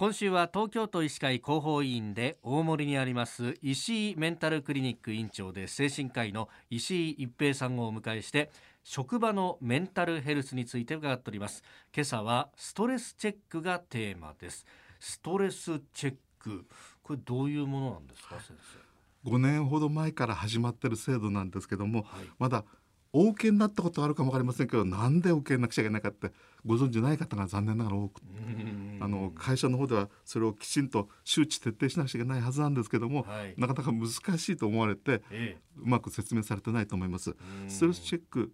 今週は東京都医師会広報委員で大森にあります石井メンタルクリニック院長で精神科医の石井一平さんをお迎えして職場のメンタルヘルスについて伺っております。今朝はストレスチェックがテーマです。ストレスチェック。これどういうものなんですか先生？5年ほど前から始まっている制度なんですけども、はい、まだお受けになったことあるかも分かりませんけどなんでお受けなくちゃいけないかってご存じない方が残念ながら多くあの会社の方ではそれをきちんと周知徹底しなくちゃいけないはずなんですけども、はい、なかなか難しいと思われて、ええ、うまく説明されてないと思います。ストレスチェック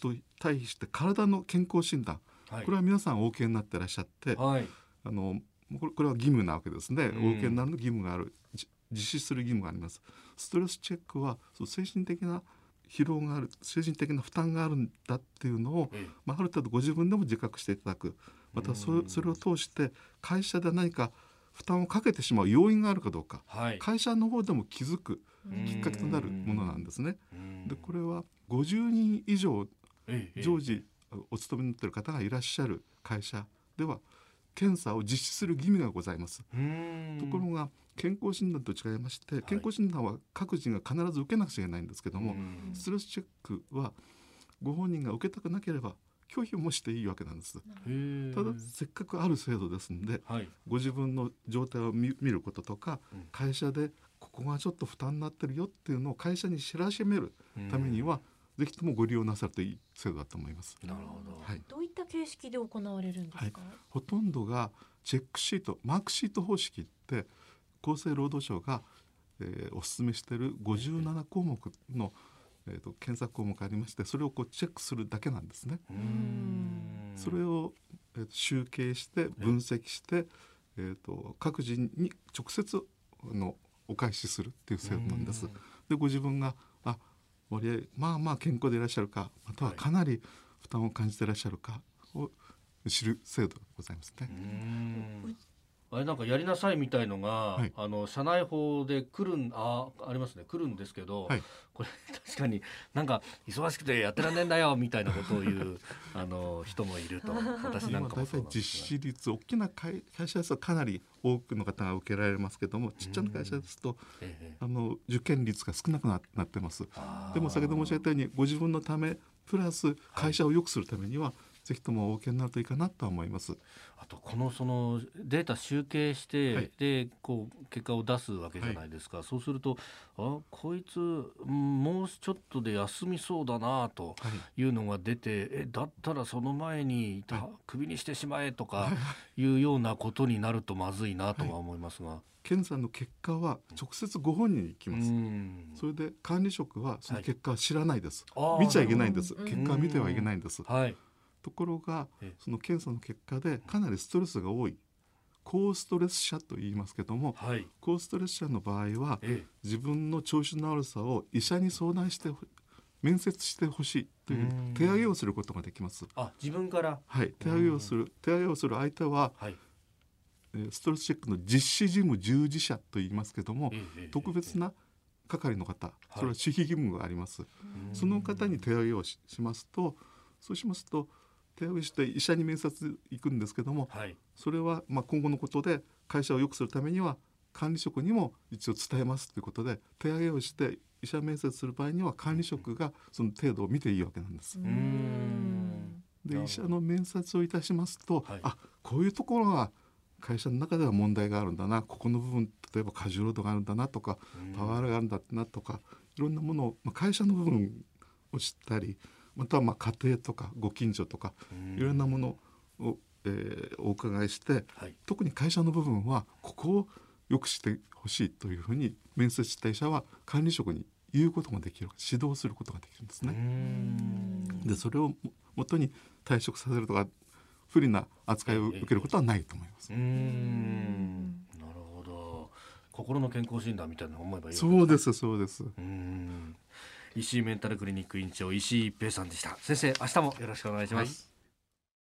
と対比して体の健康診断、はい、これは皆さんお受けになってらっしゃって、はい、あのこれは義務なわけですね、お受けになるの義務がある。実施する義務があります。ストレスチェックはその精神的な疲労がある精神的な負担があるんだっていうのを、まあ、ある程度ご自分でも自覚していただく。またそれそれを通して会社で何か負担をかけてしまう要因があるかどうか、はい、会社の方でも気づくきっかけとなるものなんですね。でこれは50人以上常時お勤めになっている方がいらっしゃる会社では検査を実施する義務がございます。ところが健康診断と違いまして健康診断は各人が必ず受けなくちゃいけないんですけども、ストレスチェックはご本人が受けたくなければ拒否もしていいわけなんです。ただせっかくある制度ですんで、はい、ご自分の状態を見ることとか、うん、会社でここがちょっと負担になってるよっていうのを会社に知らしめるためには、ぜひともご利用なさるといい制度だと思います。なるほど。はい。どういった形式で行われるんですか？はい、ほとんどがチェックシート、マークシート方式って厚生労働省が、えー、お勧めしている57項目の、えーと、検索項目ありましてそれをこうチェックするだけなんですね。それを、えー、集計して分析して、えーと、各人に直接のお返しするっていう制度なんです。でご自分があ割合まあまあ健康でいらっしゃるかまたはかなり負担を感じていらっしゃるかを知る制度でございますね。あれなんかやりなさいみたいのが、はい、あの社内法で来るんあありますね。来るんですけど、はい、これ 確かになんか忙しくてやってらんねえんだよみたいなことを言う あの人もいると。私なんかもそう実施率大きな会会社ですとかなり多くの方が受けられますけどもちっちゃな会社ですと、あの受験率が少なくななってます。でも先ほど申し上げたようにご自分のためプラス会社を良くするためには、はいぜひともお受けになるといいかなと思います。あとこのそのデータ集計して、はい、でこう結果を出すわけじゃないですか。はい、そうするとあこいつもうちょっとで休みそうだなというのが出て、はい、えだったらその前にクビにしてしまえとかいうようなことになるとまずいなとは思いますが。検査の結果は直接ご本人に行きます。それで管理職はその結果は知らないです。見ちゃいけないんです。結果は見てはいけないんです。はい。ところがその検査の結果でかなりストレスが多い。高ストレス者と言いますけども、はい、高ストレス者の場合は自分の調子の悪さを医者に相談して面接してほしいという手上げをすることができます。あ自分から？はい。手上げをする手上げをする相手は、はい、ストレスチェックの実施事務従事者と言いますけども、特別な係の方それは守秘義務があります。その方に手上げをしますとそうしますと手を打して医者に面接行くんですけども、はい、それはまあ今後のことで会社を良くするためには管理職にも一応伝えますということで手上げをして医者面接する場合には管理職がその程度を見ていいわけなんです。で医者の面接をいたしますと、はい、あこういうところが会社の中では問題があるんだなここの部分例えば過重労働があるんだなとかパワーがあるんだなとかいろんなものを、まあ、会社の部分を知ったりまたはまあ家庭とかご近所とかいろんなものを、えー、お伺いして、はい、特に会社の部分はここをよくしてほしいというふうに面接した医者は管理職に言うことができる指導することができるんですね。でそれをもとに退職させるとか不利な扱いを受けることはないと思います。なるほど。心の健康診断みたいな思えばいいそうですそうです。石井メンタルクリニック院長石井一平さんでした。先生明日もよろしくお願いします、はい